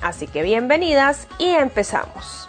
Así que bienvenidas y empezamos.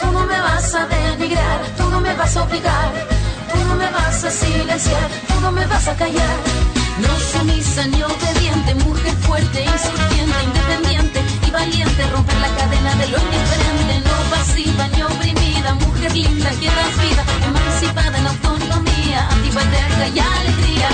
tú no me vas a denigrar, tú no me vas a obligar, tú no me vas a silenciar, tú no me vas a callar. No sumisa ni obediente, mujer fuerte, insurgiente, independiente y valiente, romper la cadena de lo indiferente, no pasiva ni oprimida, mujer linda que das vida, emancipada en autonomía, antigua, eterna y alegría.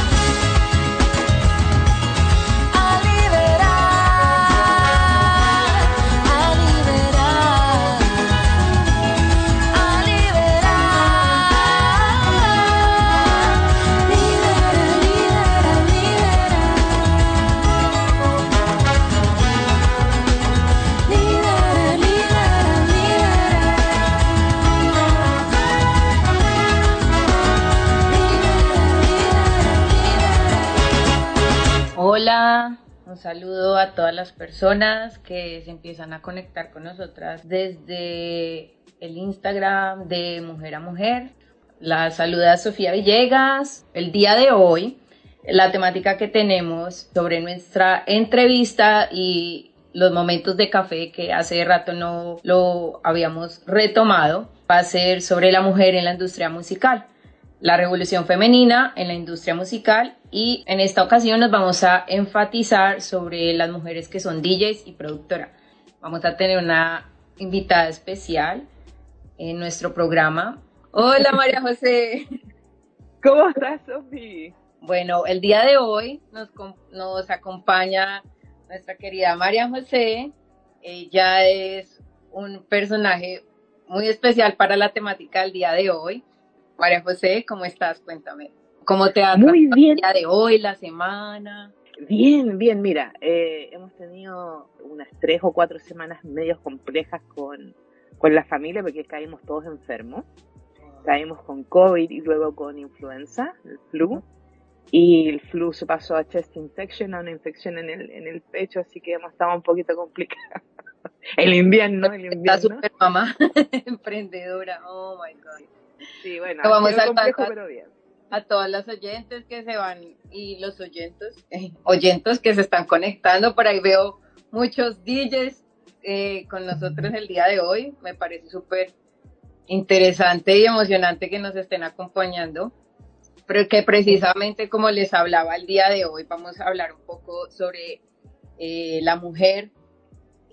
Un saludo a todas las personas que se empiezan a conectar con nosotras desde el Instagram de Mujer a Mujer. La saluda Sofía Villegas. El día de hoy, la temática que tenemos sobre nuestra entrevista y los momentos de café que hace rato no lo habíamos retomado va a ser sobre la mujer en la industria musical la revolución femenina en la industria musical y en esta ocasión nos vamos a enfatizar sobre las mujeres que son DJs y productoras. Vamos a tener una invitada especial en nuestro programa. Hola María José. ¿Cómo estás, Sofía? Bueno, el día de hoy nos, nos acompaña nuestra querida María José. Ella es un personaje muy especial para la temática del día de hoy. María José, ¿cómo estás? Cuéntame. ¿Cómo te ha Muy bien. el día de hoy, la semana? Bien, bien, mira, eh, hemos tenido unas tres o cuatro semanas medios complejas con, con la familia porque caímos todos enfermos. Caímos con COVID y luego con influenza, el flu. Y el flu se pasó a chest infection, a una infección en el, en el pecho, así que hemos estado un poquito complicados. el invierno, el invierno. Está súper mamá, emprendedora, oh my God. Sí, bueno, vamos a bien. a todas las oyentes que se van y los oyentes, eh, oyentes que se están conectando. Por ahí veo muchos DJs eh, con nosotros el día de hoy. Me parece súper interesante y emocionante que nos estén acompañando. pero que precisamente como les hablaba el día de hoy, vamos a hablar un poco sobre eh, la mujer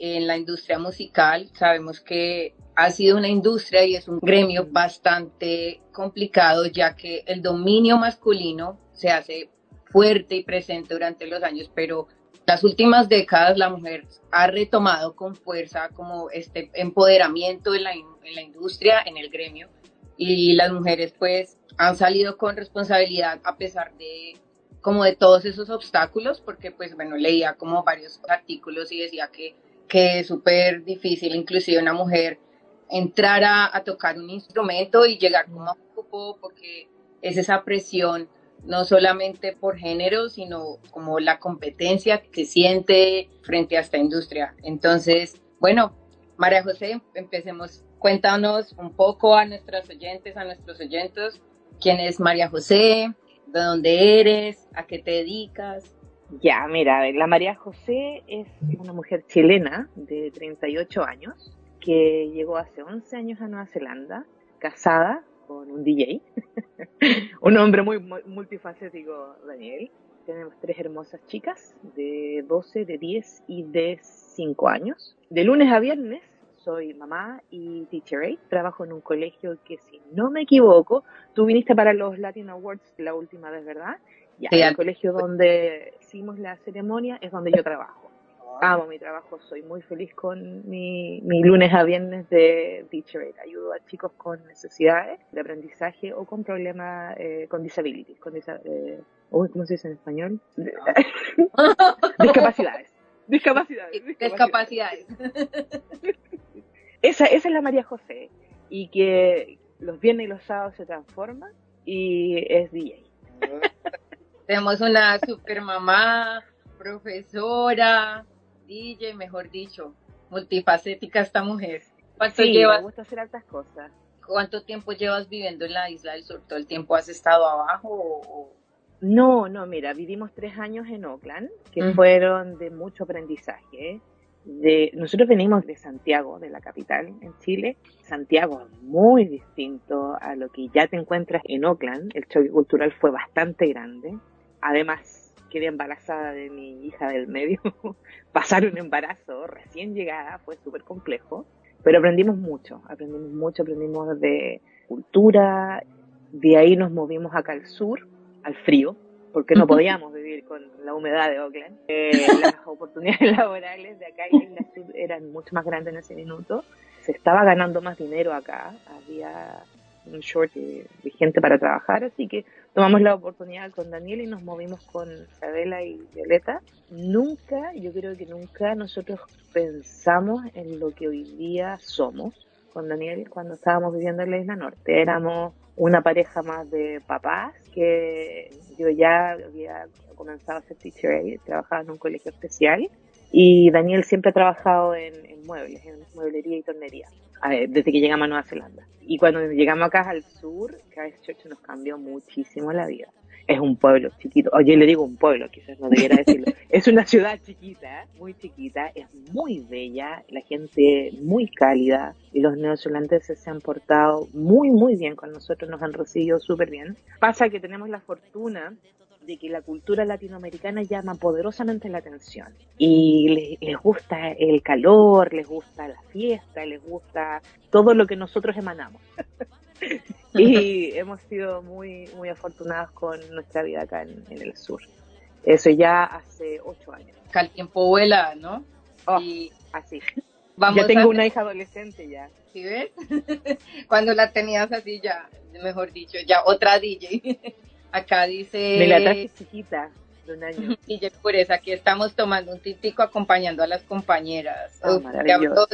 en la industria musical. Sabemos que ha sido una industria y es un gremio bastante complicado, ya que el dominio masculino se hace fuerte y presente durante los años, pero las últimas décadas la mujer ha retomado con fuerza como este empoderamiento en la, en la industria, en el gremio, y las mujeres pues han salido con responsabilidad a pesar de como de todos esos obstáculos, porque pues bueno, leía como varios artículos y decía que, que es súper difícil inclusive una mujer entrar a, tocar un instrumento y llegar como a grupo, porque es esa presión no solamente por género, sino como la competencia que siente frente a esta industria. Entonces, bueno, María José, empecemos. Cuéntanos un poco a nuestros oyentes, a nuestros oyentes, quién es María José, de dónde eres, a qué te dedicas. Ya, mira, la María José es una mujer chilena de 38 años que llegó hace 11 años a Nueva Zelanda, casada con un DJ, un hombre muy, multifacético, Daniel. Tenemos tres hermosas chicas de 12, de 10 y de 5 años. De lunes a viernes soy mamá y teacher aide. Trabajo en un colegio que, si no me equivoco, tú viniste para los Latin Awards la última vez, ¿verdad? Ya, sí, el colegio donde hicimos la ceremonia es donde yo trabajo. Amo mi trabajo, soy muy feliz con mi, mi lunes a viernes de teacher aid. Ayudo a chicos con necesidades de aprendizaje o con problemas, eh, con disabilities, con eh, ¿cómo se dice en español? discapacidades. Discapacidades. Discapacidades. esa, esa es la María José. Y que los viernes y los sábados se transforma y es DJ. Tenemos una super mamá, profesora, DJ, mejor dicho, multifacética esta mujer. ¿Cuánto sí, llevas? Me gusta hacer altas cosas. ¿Cuánto tiempo llevas viviendo en la isla del sur? ¿Todo el tiempo has estado abajo o, no, no, mira, vivimos tres años en Oakland, que fueron de mucho aprendizaje. De, nosotros venimos de Santiago, de la capital en Chile. Santiago es muy distinto a lo que ya te encuentras en Oakland. El choque cultural fue bastante grande. Además, quedé embarazada de mi hija del medio. Pasar un embarazo recién llegada fue súper complejo. Pero aprendimos mucho, aprendimos mucho, aprendimos de cultura. De ahí nos movimos acá al sur, al frío, porque no podíamos vivir con la humedad de Oakland. Eh, las oportunidades laborales de acá en la sur eran mucho más grandes en ese minuto. Se estaba ganando más dinero acá, había un short de, gente para trabajar, así que tomamos la oportunidad con Daniel y nos movimos con Isabela y Violeta. Nunca, yo creo que nunca nosotros pensamos en lo que hoy día somos con Daniel cuando estábamos viviendo en la isla norte. Éramos una pareja más de papás que yo ya había comenzado a ser teacher aid, trabajaba en un colegio especial y Daniel siempre ha trabajado en, muebles, en mueblería y tornería, desde que llegamos a Nueva Zelanda. Y cuando llegamos acá al sur, Christchurch nos cambió muchísimo la vida es un pueblo chiquito. Oye, le digo un pueblo, quizás no debiera decirlo. es una ciudad chiquita, muy chiquita, es muy bella, la gente muy cálida y los neozelandeses se han portado muy, muy bien con nosotros, nos han recibido súper bien. Pasa que tenemos la fortuna de que la cultura latinoamericana llama poderosamente la atención y les, les, gusta el calor, les gusta la fiesta, les gusta todo lo que nosotros emanamos. y hemos sido muy, muy afortunados con nuestra vida acá en, el sur. Eso ya hace ocho años. Acá el tiempo vuela, ¿no? Oh, y así. Vamos ya tengo una hija adolescente ya. ¿Sí ves? Cuando la tenías así ya, mejor dicho, ya otra DJ. Acá dice... Chiquita, de un año. DJ Pureza, aquí estamos tomando un típico acompañando a las compañeras. Oh,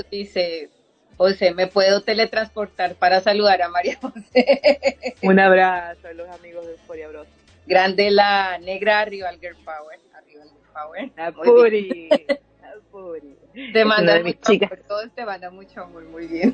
dice, José, ¿me puedo teletransportar para saludar a María José? Un abrazo a los amigos de Euphoria Bros. Grande la negra arriba Girl Power. Arriba Girl Power. La Puri. La Puri. Te manda mucho amor. Todos te mandan mucho amor. Muy bien.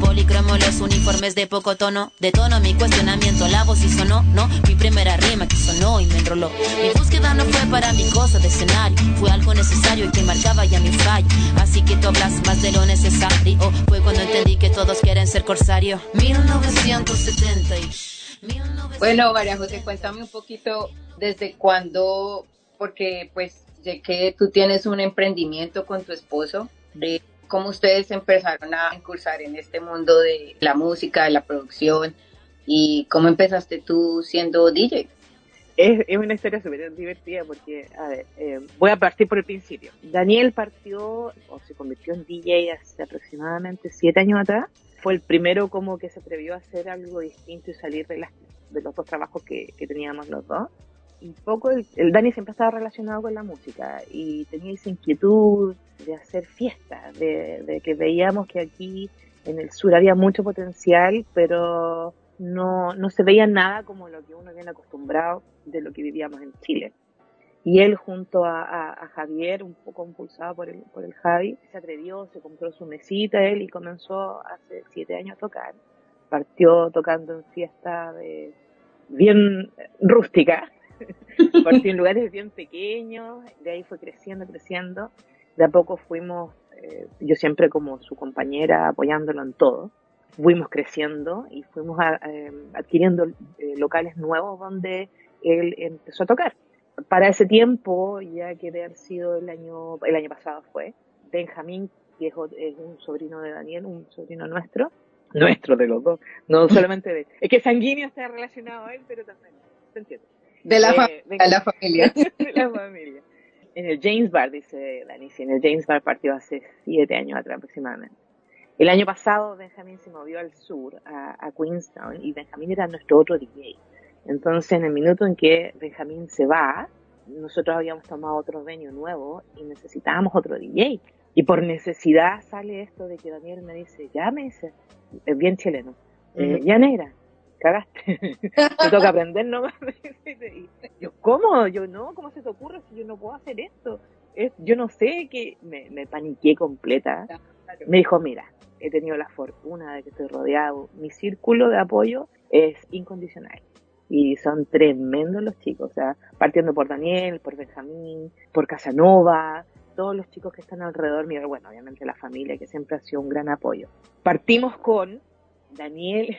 policromos, los uniformes de poco tono. De tono mi cuestionamiento, la voz y sonó, no. Mi primera rima que sonó y me enroló. Mi búsqueda no fue para mi cosa de escenario. Fue algo necesario y que marcaba ya mi fallo. Así que tú hablas más de lo necesario. Fue cuando entendí que todos quieren ser corsario. 1970 y... Bueno, María José, cuéntame un poquito desde cuándo, porque pues sé que tú tienes un emprendimiento con tu esposo, de cómo ustedes empezaron a incursar en este mundo de la música, de la producción, y cómo empezaste tú siendo DJ. Es, una historia súper divertida porque, a ver, eh, voy a partir por el principio. Daniel partió o se convirtió en DJ hace aproximadamente siete años atrás. Fue el primero como que se atrevió a hacer algo distinto y salir de, las, de los dos trabajos que teníamos los dos. Un poco el, el Dani siempre estaba relacionado con la música y tenía esa inquietud de hacer fiestas, de, que veíamos que aquí en el sur había mucho potencial, pero no, no se veía nada como lo que uno viene acostumbrado de lo que vivíamos en Chile. Y él junto a, Javier, un poco impulsado por el, por el Javi, se atrevió, se compró su mesita él y comenzó hace siete años a tocar. Partió tocando en fiestas bien rústica, partió en lugares bien pequeños, de ahí fue creciendo, creciendo. De a poco fuimos, eh, yo siempre como su compañera apoyándolo en todo fuimos creciendo y fuimos a, eh, adquiriendo eh, locales nuevos donde él empezó a tocar. Para ese tiempo, ya que de haber sido el año, el año pasado fue, Benjamín, que es, es un sobrino de Daniel, un sobrino nuestro, nuestro de los dos, no solamente de, es que sanguíneo está relacionado a él, pero también, ¿se entiende? De la, eh, de la familia. de la familia. En el James Bar, dice Dani, sí, en el James Bar partió hace siete años atrás aproximadamente. El año pasado Benjamín se movió al sur, a, a, Queenstown, y Benjamín era nuestro otro DJ. Entonces, en el minuto en que Benjamín se va, nosotros habíamos tomado otro venue nuevo y necesitábamos otro DJ. Y por necesidad sale esto de que Daniel me dice, ya me dice, es bien chileno, eh, ya negra, cagaste, me toca aprender nomás. y yo, ¿cómo? Yo no, ¿cómo se te ocurre si yo no puedo hacer esto? Es, yo no sé, que me, me paniqué completa. Me dijo, mira, he tenido la fortuna de que estoy rodeado, mi círculo de apoyo es incondicional. Y son tremendos los chicos, o sea, partiendo por Daniel, por Benjamín, por Casanova, todos los chicos que están alrededor mío, bueno, obviamente la familia, que siempre ha sido un gran apoyo. Partimos con Daniel,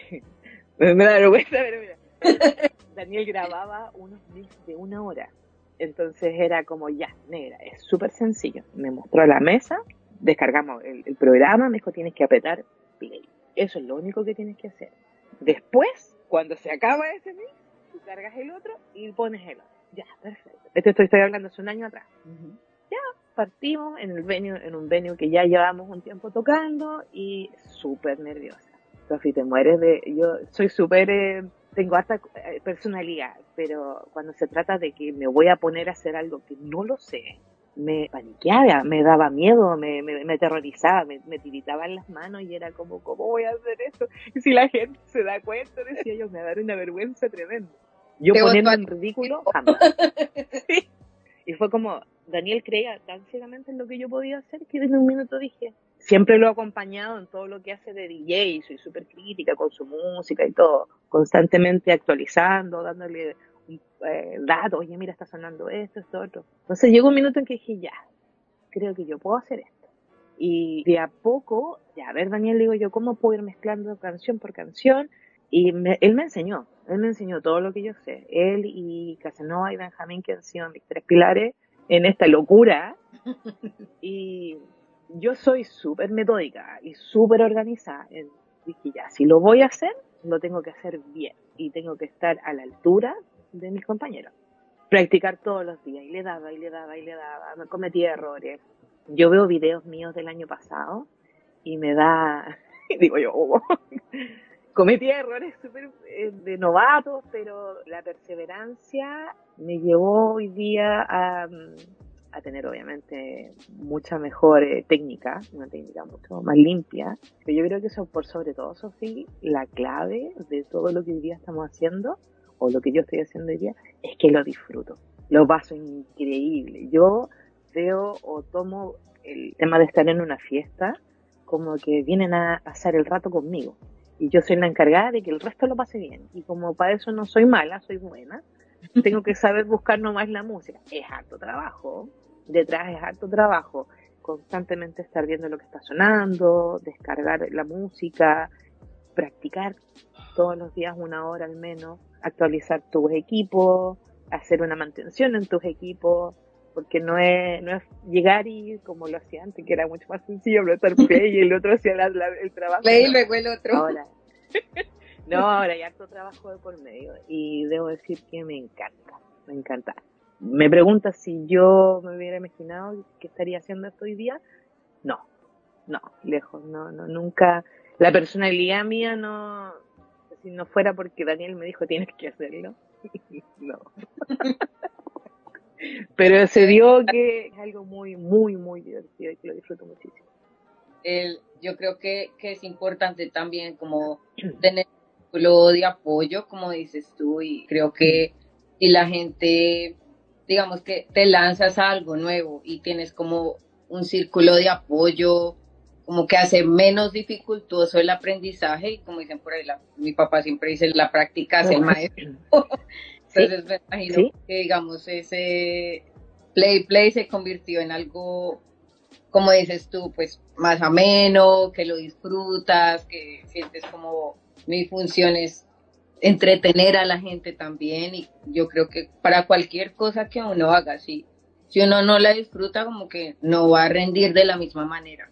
me da vergüenza, pero mira, Daniel grababa unos mix de una hora. Entonces era como, ya, negra, es súper sencillo. Me mostró la mesa, descargamos el, el, programa, me dijo tienes que apretar play. Eso es lo único que tienes que hacer. Después, cuando se acaba ese mix, tú cargas el otro y pones el otro. Ya, perfecto. Esto estoy, estoy hablando hace un año atrás. Uh -huh. Ya, partimos en el venue, en un venue que ya llevamos un tiempo tocando y súper nerviosa. Sofi, te mueres de, yo soy súper, eh, tengo harta personalidad, pero cuando se trata de que me voy a poner a hacer algo que no lo sé, me paniqueaba, me daba miedo, me, me, me aterrorizaba, me, me tiritaban las manos y era como, ¿cómo voy a hacer esto? Y si la gente se da cuenta, decía yo, me va a dar una vergüenza tremenda. Yo poniendo en ridículo, jamás. Sí. Y fue como, Daniel creía tan ciegamente en lo que yo podía hacer que en un minuto dije, siempre lo he acompañado en todo lo que hace de DJ, soy súper crítica con su música y todo, constantemente actualizando, dándole eh, datos, oye, mira, está sonando esto, esto, otro. Entonces llegó un minuto en que dije, ya, creo que yo puedo hacer esto. Y de a poco, ya, a ver, Daniel, digo yo, ¿cómo puedo ir mezclando canción por canción? Y me, él me enseñó, él me enseñó todo lo que yo sé. Él y Casanova y Benjamín, que han sido mis tres pilares en esta locura. y yo soy súper metódica y súper organizada. Dije, ya, si lo voy a hacer, lo tengo que hacer bien y tengo que estar a la altura de mis compañeros. Practicar todos los días y le daba y le daba y le daba, me cometía errores. Yo veo videos míos del año pasado y me da digo yo, oh. cometí errores súper eh, de novatos, pero la perseverancia me llevó hoy día a, a tener obviamente mucha mejor eh, técnica, una técnica mucho más limpia. Pero yo creo que eso por sobre todo, Sofía, la clave de todo lo que hoy día estamos haciendo, o lo que yo estoy haciendo hoy día, es que lo disfruto. Lo paso increíble. Yo veo o tomo el tema de estar en una fiesta como que vienen a pasar el rato conmigo. Y yo soy la encargada de que el resto lo pase bien. Y como para eso no soy mala, soy buena, tengo que saber buscar nomás la música. Es harto trabajo. Detrás es harto trabajo. Constantemente estar viendo lo que está sonando, descargar la música, practicar todos los días una hora al menos, actualizar tus equipos, hacer una mantención en tus equipos, porque no es, no es llegar y como lo hacía antes, que era mucho más sencillo apretar play y el otro hacía el trabajo. Play y luego el otro. Ahora, no, ahora hay harto trabajo de por medio y debo decir que me encanta, me encanta. Me pregunta si yo me hubiera imaginado que estaría haciendo esto hoy día. No, no, lejos, no, no, nunca. La personalidad mía no, si no fuera porque Daniel me dijo tienes que hacerlo, no. Pero se dio que es algo muy, muy, muy divertido y que lo disfruto muchísimo. El, yo creo que, que es importante también como tener un de apoyo, como dices tú, y creo que si la gente, digamos que te lanzas a algo nuevo y tienes como un círculo de apoyo, como que hace menos dificultoso el aprendizaje y como dicen por ahí, la, mi papá siempre dice, la práctica hace el maestro. Entonces me imagino que digamos ese play play se convirtió en algo, como dices tú, pues más ameno, que lo disfrutas, que sientes como mi función es entretener a la gente también y yo creo que para cualquier cosa que uno haga, si, si uno no la disfruta como que no va a rendir de la misma manera.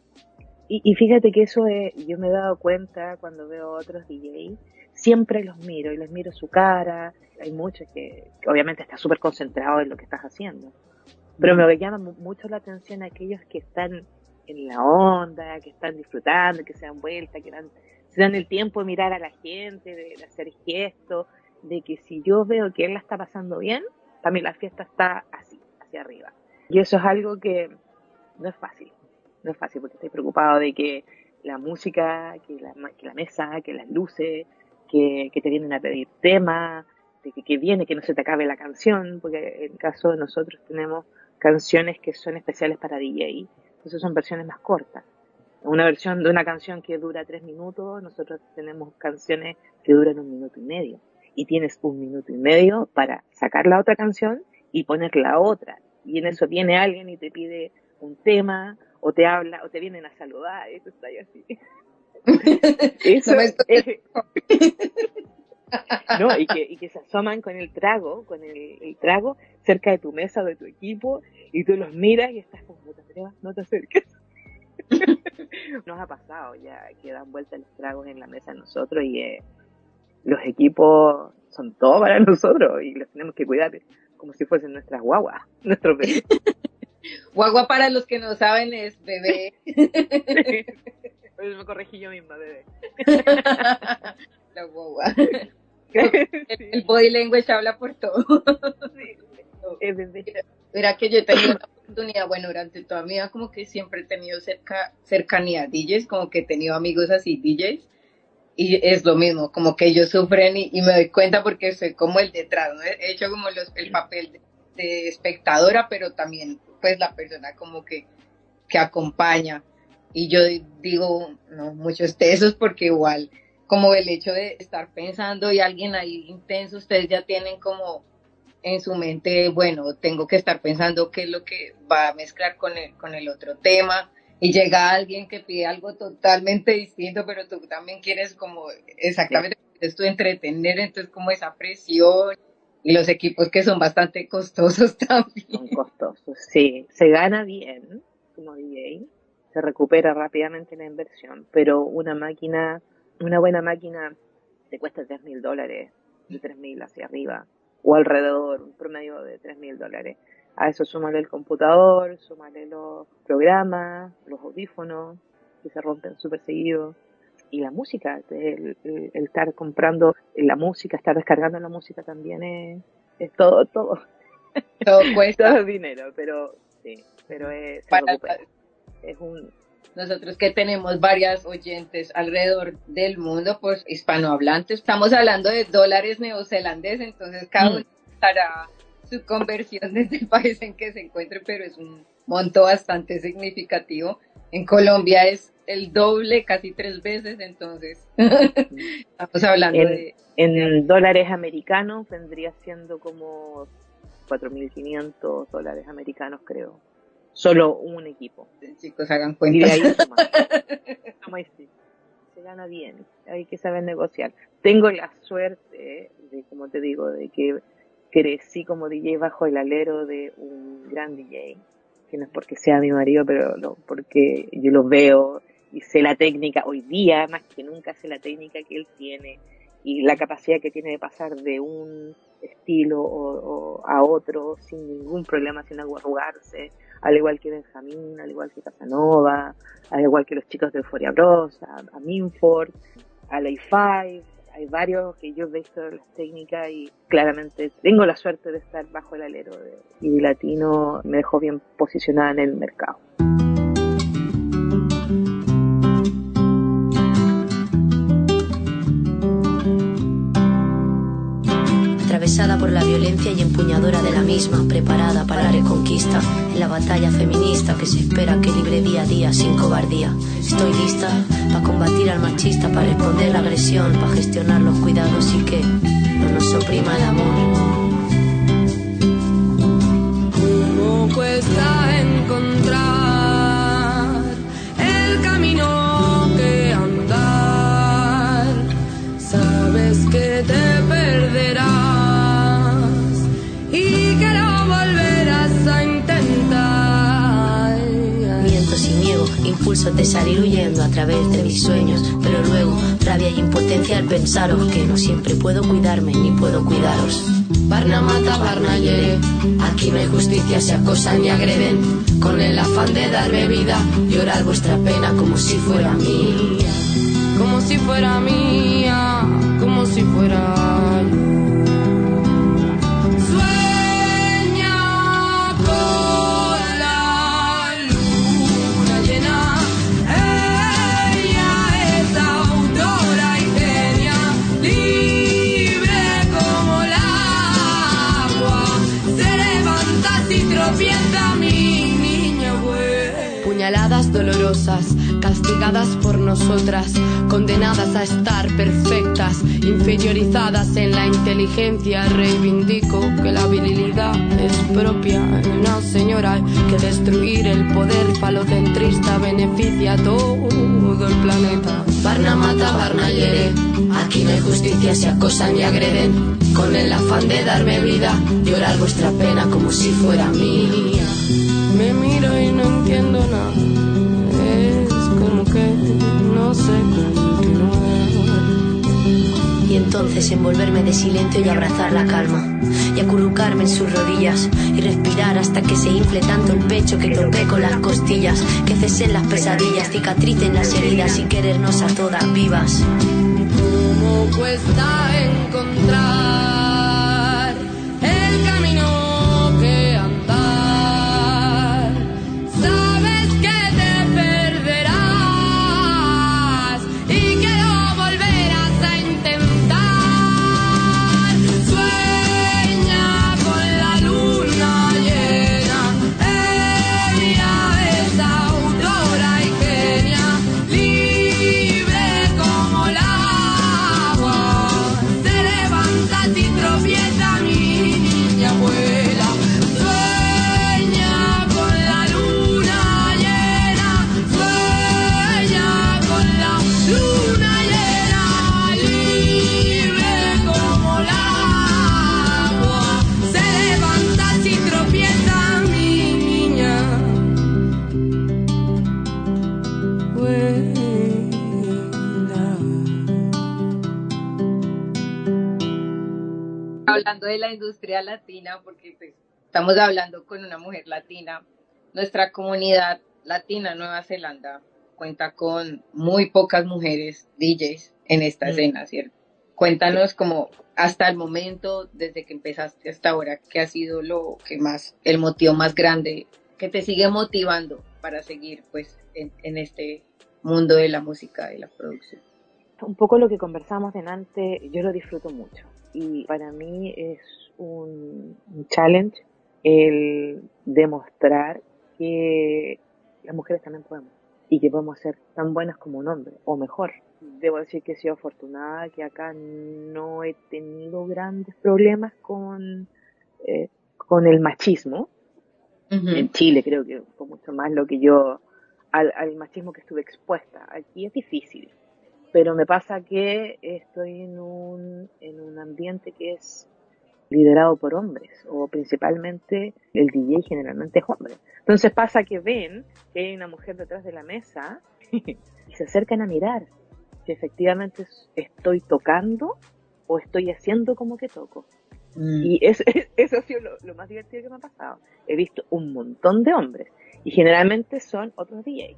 Y, y fíjate que eso es, yo me he dado cuenta cuando veo otros DJs, siempre los miro y les miro su cara. Hay muchos que, que obviamente está súper concentrado en lo que estás haciendo. Pero me llama mucho la atención aquellos que están en la onda, que están disfrutando, que se dan vuelta, que dan, se dan el tiempo de mirar a la gente, de, hacer gestos, de que si yo veo que él la está pasando bien, también la fiesta está así, hacia arriba. Y eso es algo que no es fácil no es fácil porque estoy preocupado de que la música, que la, que la mesa, que las luces, que, que te vienen a pedir temas, de que, que viene, que no se te acabe la canción, porque en el caso de nosotros tenemos canciones que son especiales para DJ, entonces son versiones más cortas. Una versión de una canción que dura tres minutos, nosotros tenemos canciones que duran un minuto y medio. Y tienes un minuto y medio para sacar la otra canción y poner la otra. Y en eso viene alguien y te pide un tema o te habla, o te vienen a saludar, eso está ahí así. eso no, y, que, y que se asoman con el trago, con el, el, trago, cerca de tu mesa o de tu equipo, y tú los miras y estás como, no te atrevas, no te acerques. Nos ha pasado ya que dan vuelta los tragos en la mesa nosotros y eh, los equipos son todo para nosotros y los tenemos que cuidar como si fuesen nuestras guaguas, nuestros bebés. Guagua para los que no saben es bebé. Pues me corregí yo misma, bebé. La guagua. El, el, body language habla por todo. Sí, es bebé. Mira que yo tenido la oportunidad, bueno, durante toda mi vida como que siempre he tenido cerca, cercanía a DJs, como que he tenido amigos así DJs. Y es lo mismo, como que ellos sufren y, y me doy cuenta porque soy como el detrás, ¿no? He hecho como los, el papel de, de espectadora, pero también pues la persona como que, que acompaña. Y yo digo, no, muchos tesos porque igual como el hecho de estar pensando y alguien ahí intenso, ustedes ya tienen como en su mente, bueno, tengo que estar pensando qué es lo que va a mezclar con el, con el otro tema. Y llega alguien que pide algo totalmente distinto, pero tú también quieres como exactamente esto entretener, entonces como esa presión y los equipos que son bastante costosos también. Son costosos, sí. Se gana bien como DJ, se recupera rápidamente la inversión, pero una máquina, una buena máquina te cuesta tres mil dólares, de tres mil hacia arriba, o alrededor, un promedio de tres mil dólares. A eso súmale el computador, súmale los programas, los audífonos, que se rompen súper seguido. y la música, el, el- el estar comprando la música, estar descargando la música también es, es todo, todo, Todo cuesta. todo dinero, pero sí, pero es, Para- es un, Nosotros que tenemos varias oyentes alrededor del mundo, pues hispanohablantes, estamos hablando de dólares neozelandeses, entonces cada Mm. uno hará su conversión desde el país en que se encuentre, pero es un monto bastante significativo. En Colombia es el doble, casi tres veces, entonces estamos hablando En- de... en dólares americanos vendría siendo como 4.500 dólares americanos, creo. Solo un equipo. Chicos, hagan Y cuenta. de ahí suma. Y. Se gana bien, hay que saber negociar. Tengo la suerte de, como te digo, de que crecí como DJ bajo el alero de un gran DJ, que no es porque sea mi marido, pero lo- porque yo lo veo y sé la técnica, hoy día más que nunca sé la técnica que él tiene y la capacidad que tiene de pasar de un estilo o, o a otro sin ningún problema, sin arrugarse, al igual que Benjamín, al igual que Casanova, al igual que los chicos de Euphoria Bros, a, Minford, a Lay Five, hay varios que yo he visto las técnicas y claramente tengo la suerte de estar bajo el alero de y Latino me dejó bien posicionada en el mercado. Atravesada por la violencia y empuñadora de la misma, preparada para la reconquista, en la batalla feminista que se espera que libre día a día sin cobardía. Estoy lista para combatir al machista, para responder la agresión, para gestionar los cuidados y que no nos oprima el amor. ¿Cómo cuesta niego, impulso de salir huyendo a través de mis sueños, pero luego rabia y impotencia al pensaros que no siempre puedo cuidarme ni puedo cuidaros. Barna mata, Barna hiere. Aquí no hay justicia, se acosan y agreden. Con el afán de darme vida, llorar vuestra pena como si fuera mía. Como si fuera mía, como si fuera Castigadas por nosotras, condenadas a estar perfectas, inferiorizadas en la inteligencia. Reivindico que la virilidad es propia de una señora, que destruir el poder falocentrista beneficia a todo el planeta. Barna mata, Barna hiere. Aquí no hay justicia, se acosan y agreden. Con el afán de darme vida, llorar vuestra pena como si fuera mía. Me miro y no entiendo nada. No sé continuar. Y entonces envolverme de silencio y abrazar la calma. Y acurrucarme en sus rodillas. Y respirar hasta que se infle tanto el pecho que toque con las costillas. Que cesen las pesadillas, cicatricen las heridas y querernos a todas vivas. ¿Cómo cuesta encontrar industria latina, porque pues, estamos hablando con una mujer latina, nuestra comunidad latina Nueva Zelanda cuenta con muy pocas mujeres DJs en esta Mm. escena, ¿cierto? Cuéntanos como hasta el momento, desde que empezaste hasta ahora, ¿qué ha sido lo que más, el motivo más grande que te sigue motivando para seguir pues en, en este mundo de la música y la producción? Un poco lo que conversamos delante, yo lo disfruto mucho y para mí es un, un challenge el demostrar que las mujeres también podemos y que podemos ser tan buenas como un hombre o mejor. Debo decir que he sido afortunada, que acá no he tenido grandes problemas con, eh, con el machismo. En Chile creo que fue mucho más lo que yo, al, al machismo que estuve expuesta. Aquí es difícil, pero me pasa que estoy en un, en un ambiente que es liderado por hombres, o principalmente el DJ generalmente es hombre. Entonces pasa que ven que hay una mujer detrás de la mesa y se acercan a mirar si efectivamente estoy tocando o estoy haciendo como que toco. Y es, es- eso ha sido lo, lo más divertido que me ha pasado. He visto un montón de hombres y generalmente son otros DJs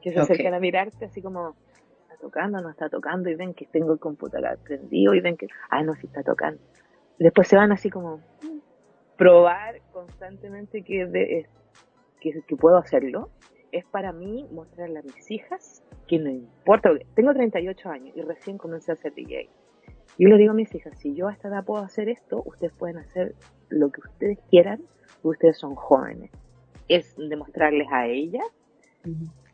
que se acercan a mirarte así como, ¿está tocando no está tocando? Y ven que tengo el computador prendido y ven que, ah, no, sí está tocando. Después se van así como, "Mm". probar constantemente que, de- que, que puedo hacerlo. Es para mí mostrarle a mis hijas que no importa, porque tengo 38 años y recién comencé a ser DJ. Yo les digo a mis hijas, si yo a esta edad puedo hacer esto, ustedes pueden hacer lo que ustedes quieran, ustedes son jóvenes. Es demostrarles a ellas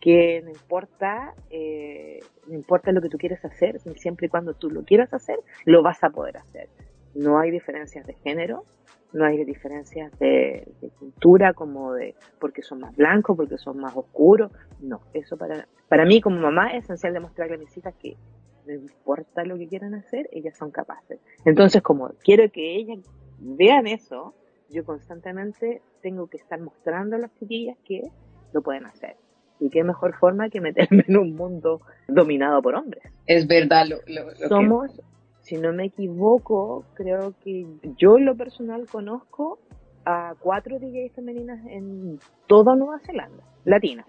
que no importa, eh, no importa lo que tú quieres hacer, siempre y cuando tú lo quieras hacer, lo vas a poder hacer. No hay diferencias de género, no hay diferencias de, de cultura, como de porque son más blancos, porque son más oscuros. No, eso para, para mí como mamá es esencial demostrarle a mis hijas que no importa lo que quieran hacer, ellas son capaces. Entonces, como quiero que ellas vean eso, yo constantemente tengo que estar mostrando a las chiquillas que lo pueden hacer. Y qué mejor forma que meterme en un mundo dominado por hombres. Es verdad lo, lo- lo que- Somos, si no me equivoco, creo que yo en lo personal conozco a cuatro DJs femeninas en toda Nueva Zelanda, latinas.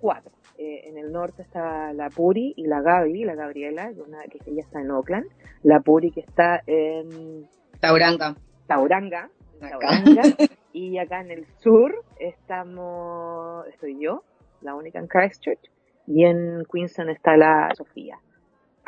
Cuatro. Eh, en el norte está la Puri y la Gaby, la Gabriela, que, una, que ella está en Oakland. La Puri que está en Tauranga. Tauranga. Acá. Tauranga. y acá en el sur estamos, estoy yo, la única en Christchurch. Y en Queenston está la Sofía.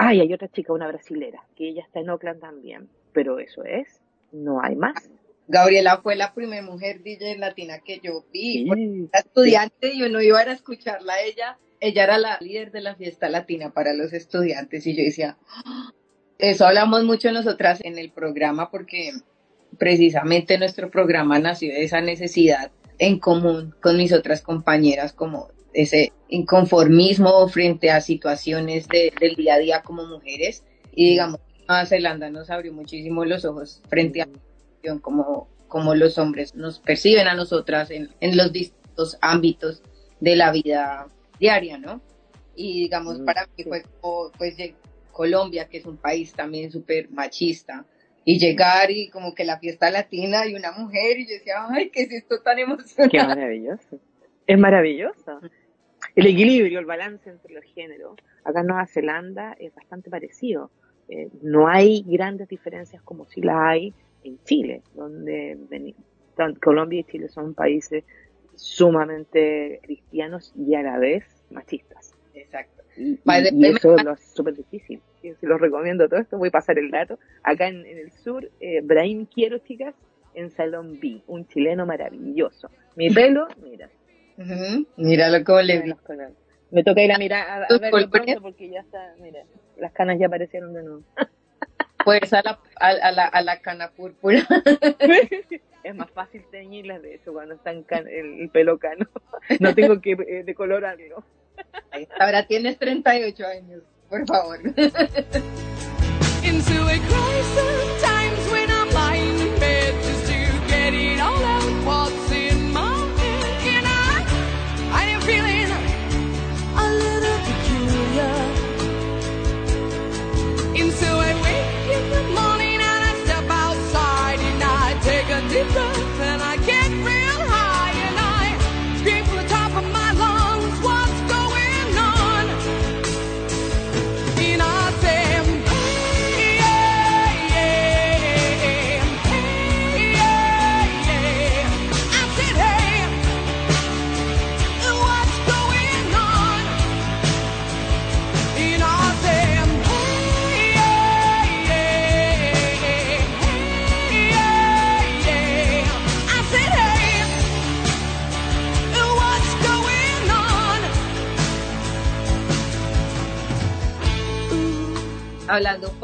Ah, y hay otra chica, una brasilera, que ella está en Oakland también. Pero eso es, no hay más. Gabriela fue la primera mujer DJ latina que yo vi. Sí, era estudiante y yo no iba a escucharla a ella. Ella era la líder de la fiesta latina para los estudiantes y yo decía, "Ah". eso hablamos mucho nosotras en el programa porque precisamente nuestro programa nació de esa necesidad en común con mis otras compañeras como ese inconformismo frente a situaciones de- del día a día como mujeres y digamos Nueva Zelanda nos abrió muchísimo los ojos frente a percepción, como, como los hombres nos perciben a nosotras en, en los distintos ámbitos de la vida diaria, ¿no? Y digamos, Mm, para mí fue como, pues, Colombia, que es un país también súper machista, y llegar y como que la fiesta latina y una mujer, y yo decía, ay, ¿qué es esto tan emocionante? Qué maravilloso. Es maravilloso. El equilibrio, el balance entre los géneros. Acá en Nueva Zelanda es bastante parecido. Eh, no hay grandes diferencias como si las hay en Chile, donde Colombia y Chile son países sumamente cristianos y a la vez machistas. Exacto. Y, eso me- hace súper difícil. Yo se los recomiendo todo esto, voy a pasar el dato. Acá en, en el sur, eh, Brahim Quiero, chicas, en Salón B, un chileno maravilloso. Mi pelo, mira, Ujú, Míralo como le colores. Me toca ir a mirar a, a Los verlo pronto porque ya está, mira, las canas ya aparecieron de nuevo. pues a la, a, a la, a la cana púrpura. es más fácil teñirlas de hecho cuando está en can- el, el pelo cano. No tengo que eh, decolorarlo. Ahora tienes 38 años, por favor. into a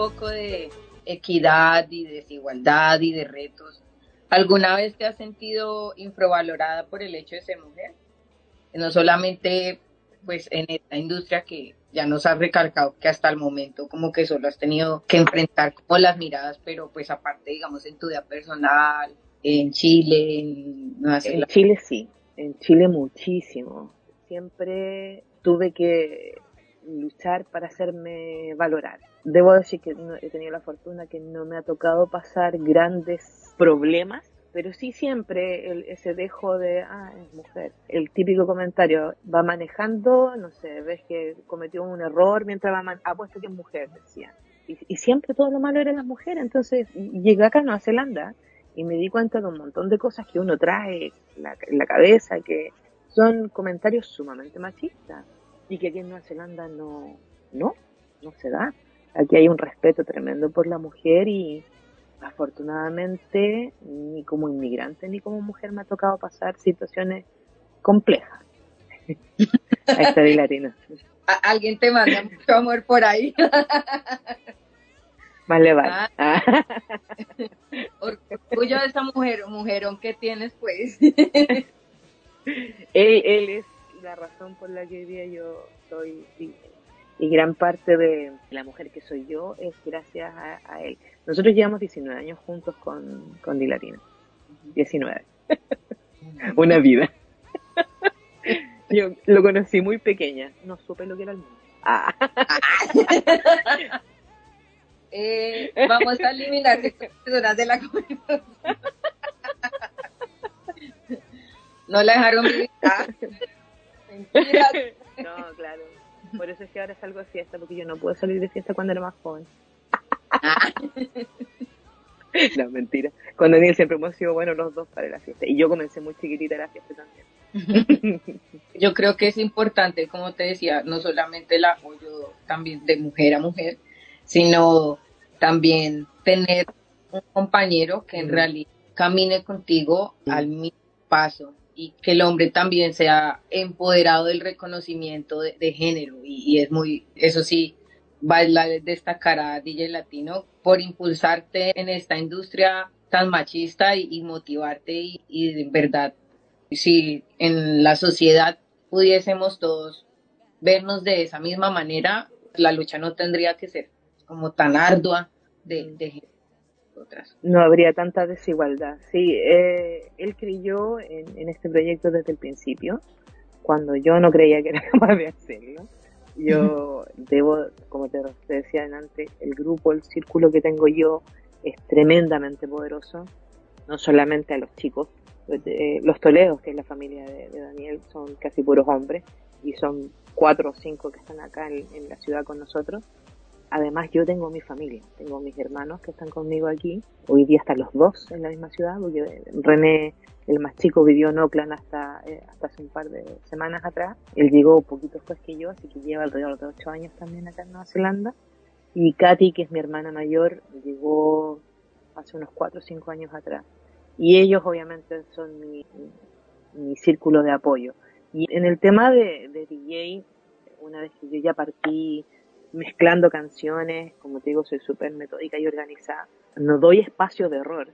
poco de equidad y desigualdad y de retos, ¿alguna vez te has sentido infravalorada por el hecho de ser mujer? No solamente pues en esta industria que ya nos has recalcado que hasta el momento como que solo has tenido que enfrentar como las miradas, pero pues aparte digamos en tu vida personal, en Chile, en Nueva En. Chile sí, en Chile muchísimo. Siempre tuve que luchar para hacerme valorar. Debo decir que no- he tenido la fortuna que no me ha tocado pasar grandes problemas, pero sí siempre el- ese dejo de, ah, es mujer. El típico comentario, va manejando, no sé, ves que cometió un error mientras va man apuesto que es mujer, decían. Y, siempre todo lo malo era las mujeres. Entonces llegué acá a Nueva Zelanda y me di cuenta de un montón de cosas que uno trae en la, la cabeza, que son comentarios sumamente machistas y que aquí en Nueva Zelanda no, no, no se da. Aquí hay un respeto tremendo por la mujer y afortunadamente ni como inmigrante ni como mujer me ha tocado pasar situaciones complejas. Ahí está Dilatina. Alguien te manda mucho amor por ahí. Más le vale. Ah. Orgullo de esa mujer, mujerón que tienes pues. él, él es la razón por la que hoy día yo soy y, gran parte de la mujer que soy yo es gracias a, a él. Nosotros llevamos 19 años juntos con, con Dilatina. 19. Una vida. Yo lo conocí muy pequeña. No supe lo que era el mundo. Ah. Eh, vamos a eliminar estas personas de la conversación. No la dejaron vivir. Ah, Mentira. No, claro. Por eso es que ahora salgo de fiesta, porque yo no puedo salir de fiesta cuando era más joven. No, mentira. Con Daniel siempre hemos sido buenos los dos para la fiesta. Y yo comencé muy chiquitita la fiesta también. Yo creo que es importante, como te decía, no solamente el apoyo también de mujer a mujer, sino también tener un compañero que en realidad camine contigo al mismo paso y que el hombre también sea empoderado del reconocimiento de, género. Y, es muy, eso sí, vale a destacar a DJ Latino por impulsarte en esta industria tan machista y, motivarte y, y de verdad si en la sociedad pudiésemos todos vernos de esa misma manera, la lucha no tendría que ser como tan ardua de, de No habría tanta desigualdad. Sí, eh, él creyó en, en este proyecto desde el principio, cuando yo no creía que era capaz de hacerlo. Yo debo, como te, te decía antes, el grupo, el círculo que tengo yo es tremendamente poderoso, no solamente a los chicos, eh, los Toledos, que es la familia de, de Daniel, son casi puros hombres y son cuatro o cinco que están acá en, en la ciudad con nosotros. Además, yo tengo mi familia, tengo mis hermanos que están conmigo aquí. Hoy día están los dos en la misma ciudad, porque René, el más chico, vivió en Oakland hasta, eh, hasta hace un par de semanas atrás. Él llegó poquito después que yo, así que lleva alrededor de ocho años también acá en Nueva Zelanda. Y Katy, que es mi hermana mayor, llegó hace unos cuatro o cinco años atrás. Y ellos obviamente son mi, mi círculo de apoyo. Y en el tema de, de DJ, una vez que yo ya partí mezclando canciones, como te digo, soy súper metódica y organizada, no doy espacio de error.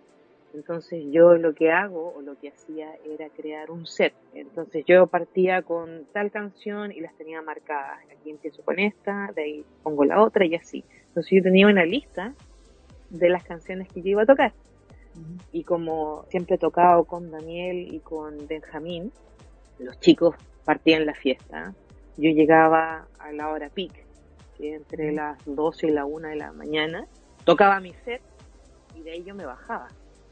Entonces yo lo que hago o lo que hacía era crear un set. Entonces yo partía con tal canción y las tenía marcadas. Aquí empiezo con esta, de ahí pongo la otra y así. Entonces yo tenía una lista de las canciones que yo iba a tocar. Y como siempre he tocado con Daniel y con Benjamín, los chicos partían la fiesta. Yo llegaba a la hora peak, que entre las 12 y la 1 de la mañana, tocaba mi set y de ahí yo me bajaba.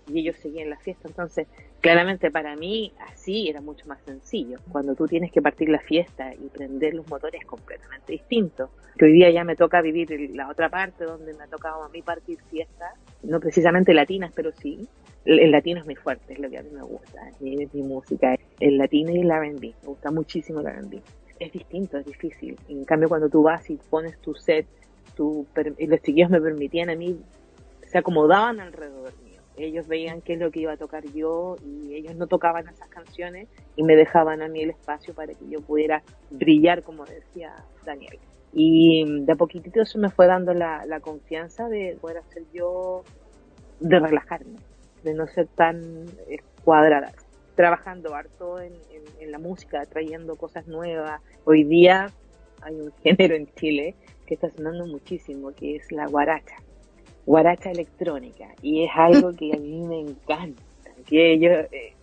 Y ellos seguían la fiesta. Entonces, claramente para mí así era mucho más sencillo. Cuando tú tienes que partir la fiesta y prender los motores es completamente distinto. Que hoy día ya me toca vivir la otra parte donde me ha tocado a mí partir fiesta, no precisamente latinas, pero sí. El, el latino es muy fuerte, es lo que a mí me gusta, es mi, es mi música, el latino y el R&B, me gusta muchísimo el R&B. Es distinto, es difícil. En cambio, cuando tú vas y pones tu set, los chiquillos me permitían a mí, se acomodaban alrededor mío. Ellos veían qué es lo que iba a tocar yo y ellos no tocaban esas canciones y me dejaban a mí el espacio para que yo pudiera brillar, como decía Daniel. Y de a poquitito eso me fue dando la, la confianza de poder hacer yo, de relajarme, de no ser tan eh, cuadrada. Trabajando harto en, en, en la música, trayendo cosas nuevas. Hoy día hay un género en Chile que está sonando muchísimo, que es la guaracha. Guaracha electrónica. Y es algo que a mí me encanta. Que yo eh,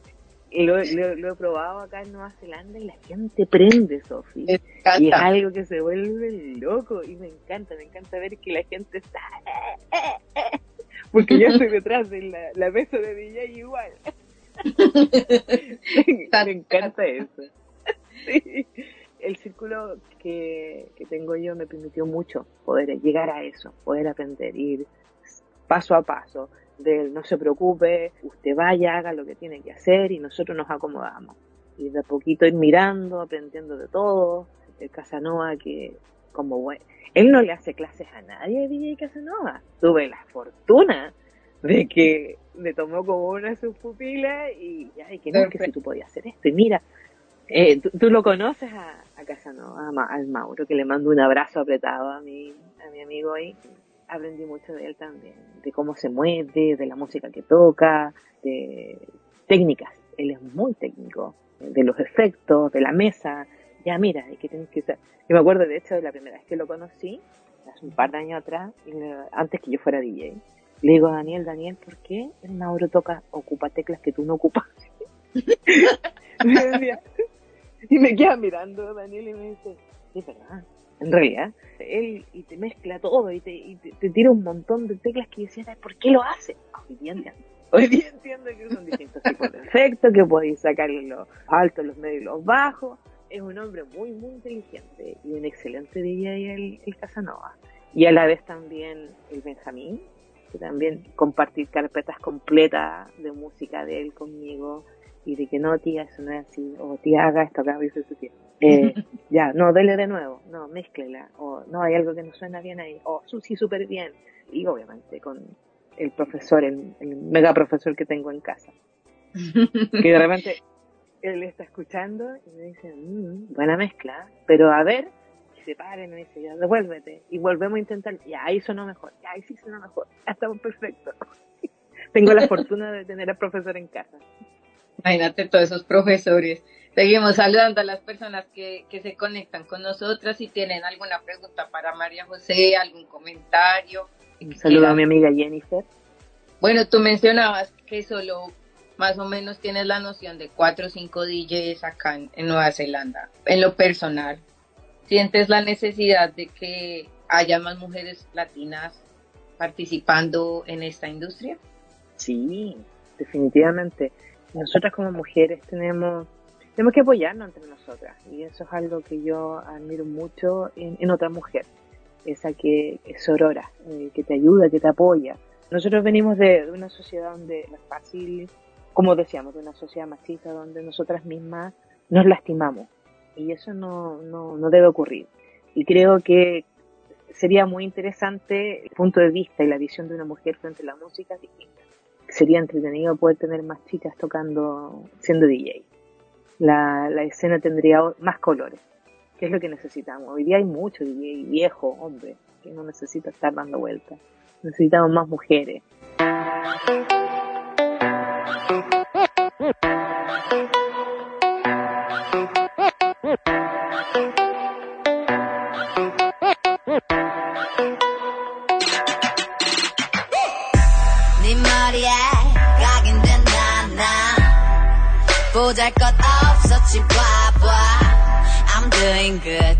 lo, lo- lo he probado acá en Nueva Zelanda y la gente prende, Sofi. Y es algo que se vuelve loco y me encanta, me encanta ver que la gente está... Porque yo estoy detrás de la, la mesa de DJ igual. Me encanta eso. Sí. El círculo que, que tengo yo me permitió mucho poder llegar a eso, poder aprender, ir paso a paso, del no se preocupe, usted vaya, haga lo que tiene que hacer y nosotros nos acomodamos. Y de a poquito ir mirando, aprendiendo de todo. El Casanova que, como bueno, él no le hace clases a nadie, DJ Casanova. Tuve la fortuna de que le tomó como una de sus pupilas y, ay, que no, que si tú podías hacer esto. Y mira, eh, ¿tú, tú lo conoces a, a Casanova, a Ma- al Mauro, que le mando un abrazo apretado a mi, a mi amigo ahí. Aprendí mucho de él también, de cómo se mueve, de la música que toca, de técnicas. Él es muy técnico, de los efectos, de la mesa. Ya, mira, hay que tienes que usar. Yo me acuerdo, de hecho, de la primera vez que lo conocí, hace un par de años atrás, le- antes que yo fuera DJ. Le digo a Daniel, Daniel, ¿por qué el Mauro toca, ocupa teclas que tú no ocupas? Y me queda mirando Daniel y me dice, es verdad, en realidad, él y te mezcla todo y te, y te, tira un montón de teclas que decías, "Ay, ¿por qué lo hace? Hoy día entiendo. Hoy día entiendo que son distintos tipos de efectos, que podéis sacar los altos, los medios y los bajos. Es un hombre muy, muy inteligente y un excelente DJ el, el Casanova. Y a la vez también el Benjamín, que también compartir carpetas completas de música de él conmigo y de que no, tía, eso no es así, o tía, haga esto acá, dice su tía. Eh, ya, no, dele de nuevo, no, mézclela, o no, hay algo que no suena bien ahí, o sí, súper bien. Y obviamente con el profesor, el, el mega profesor que tengo en casa, que de repente él está escuchando y me dice, "Mm, buena mezcla, pero a ver, y se para y me dice, ya, devuélvete, y volvemos a intentar, ya, ahí sonó mejor, ya, ahí sí sonó mejor, ya estamos perfectos. tengo la fortuna de tener al profesor en casa. Imagínate todos esos profesores. Seguimos saludando a las personas que, que se conectan con nosotras. Si tienen alguna pregunta para María José, algún comentario. Un saludo a mi amiga Jennifer. Bueno, tú mencionabas que solo más o menos tienes la noción de cuatro o cinco DJs acá en, en Nueva Zelanda. En lo personal, ¿sientes la necesidad de que haya más mujeres latinas participando en esta industria? Sí, definitivamente. Nosotras como mujeres tenemos, tenemos que apoyarnos entre nosotras y eso es algo que yo admiro mucho en, otra mujer, esa que es sorora, eh, que te ayuda, que te apoya. Nosotros venimos de, de una sociedad donde es fácil, como decíamos, de una sociedad machista donde nosotras mismas nos lastimamos y eso no, no, no debe ocurrir. Y creo que sería muy interesante el punto de vista y la visión de una mujer frente a la música distinta sería entretenido poder tener más chicas tocando, siendo DJ. La, la escena tendría más colores, que es lo que necesitamos. Hoy día hay mucho DJ viejo, hombre, que no necesita estar dando vueltas. Necesitamos más mujeres. 네 머리에 각인된 나나. 보잘것없었지 봐봐 I'm doing good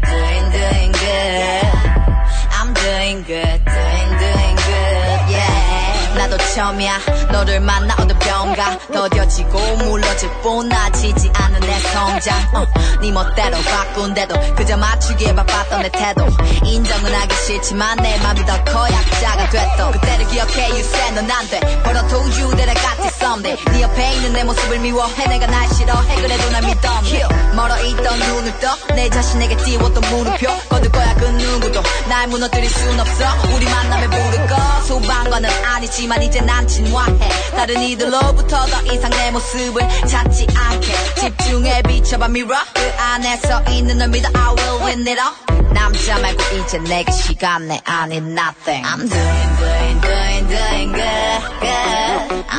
처음이야 너를 만나 어느 병가. 더뎌지고 물러질 뿐 나지지 않은 내 성장. 어, 네 멋대로 바꾼대도 그저 맞추기에 바빴던 내 태도. 인정은 하기 싫지만 내 맘이 더 커 약자가 됐어. 그때를 기억해 you said 넌 안돼. But I told you that I got someday 네 옆에 있는 내 모습을 미워해. 내가 날 싫어해. 그래도 날 믿었네. 멀어 있던 눈을 떠 내 자신에게 띄웠던 물음표. 거둘 거야 그 누구도. 날 무너뜨릴 순 없어. 우리 만남에 부를 거. 소방관은 아니지만 이제 난 진화해. 다른 이들로부터 더 이상 내 모습을 찾지 않게. 집중해 비춰봐 mirror. 그 안에 서 있는 널 믿어. I will win it all. 남자 말고 이제 내게 시간 내. 아닌 nothing. I'm doing doing doing doing good good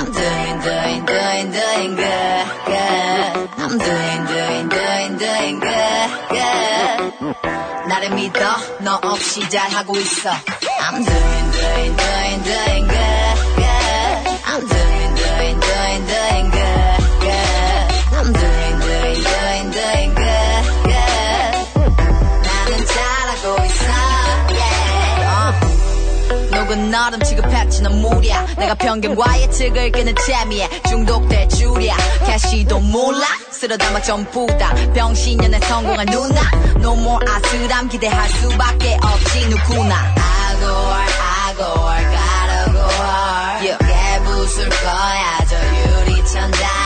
I'm doing doing doing doing good good I'm doing doing doing doing good good 나를 믿어 너 없이 잘하고 있어 I'm doing doing doing doing good good I'm doing 어. 누군 너름 취급했지 넌 무리야. 내가 편견과의 측을 끄는 재미에 중독될 줄이야. 캐시도 몰라. 쓸어 담아 전부 다. 병신년에 성공한 누나. No more 아슬함 기대할 수밖에 없지 누구나. go hard yeah. 깨부술 거야 저 유리천장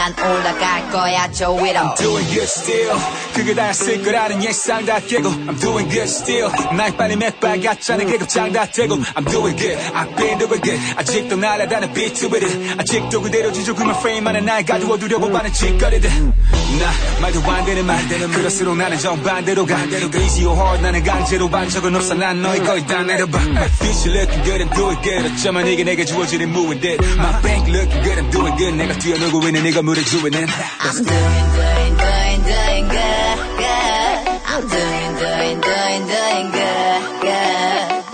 난 올라갈 거야 저 위로 I'm doing good still 그게 다였을 거라는 예상 다 깨고 I'm doing good still 날 빨리 맥발 같잖아 계급장 다 되고 I'm doing good I've been doing good 아직도 날아다는 beat with it 아직도 그대로 지조그만 프레임 안에 날 가두어 두려고 많은 짓거리들 나 말도 안 되는 말 그럴수록 나는 정반대로 가 Easy or hard 나는 강제로 반적은 없어 난 너희 거의 다 내려봐 Future looking good I'm doing good 어쩌면 이게 내게 주어지는 무인듯 My bank looking good I'm doing good 내가 뛰어놀고 있는 네가 물을 주위는 I'm doing, doing, doing, doing good. I'm doing, doing, doing, doing good.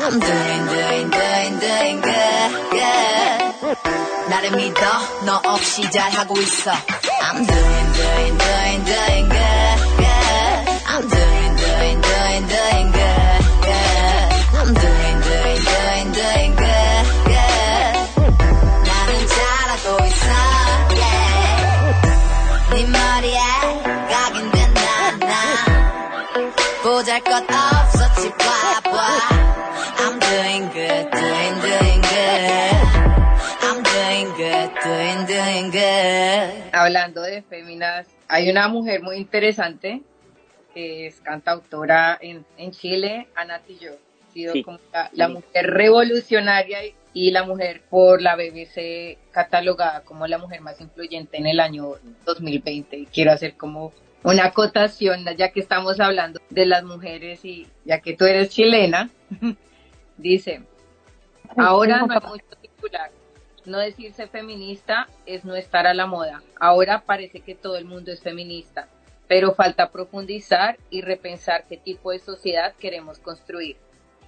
I'm doing, doing, doing, doing good. 나를 믿어, 너 없이 잘하고 있어. I'm doing, doing, doing, doing good. I'm doing, 보잘 것 없었지 봐봐 I'm doing good doing doing good I'm doing good doing doing good Hablando de féminas, hay una mujer muy interesante que es cantautora en, en Chile, Ana Tillo. Ha sido Sí. como la, la mujer revolucionaria y, y la mujer por la BBC catalogada como la mujer más influyente en el año 2020. Y quiero hacer como una acotación, ya que estamos hablando de las mujeres y ya que tú eres chilena, dice, ahora no hay mucho titular. No decirse feminista es no estar a la moda. Ahora parece que todo el mundo es feminista, pero falta profundizar y repensar qué tipo de sociedad queremos construir.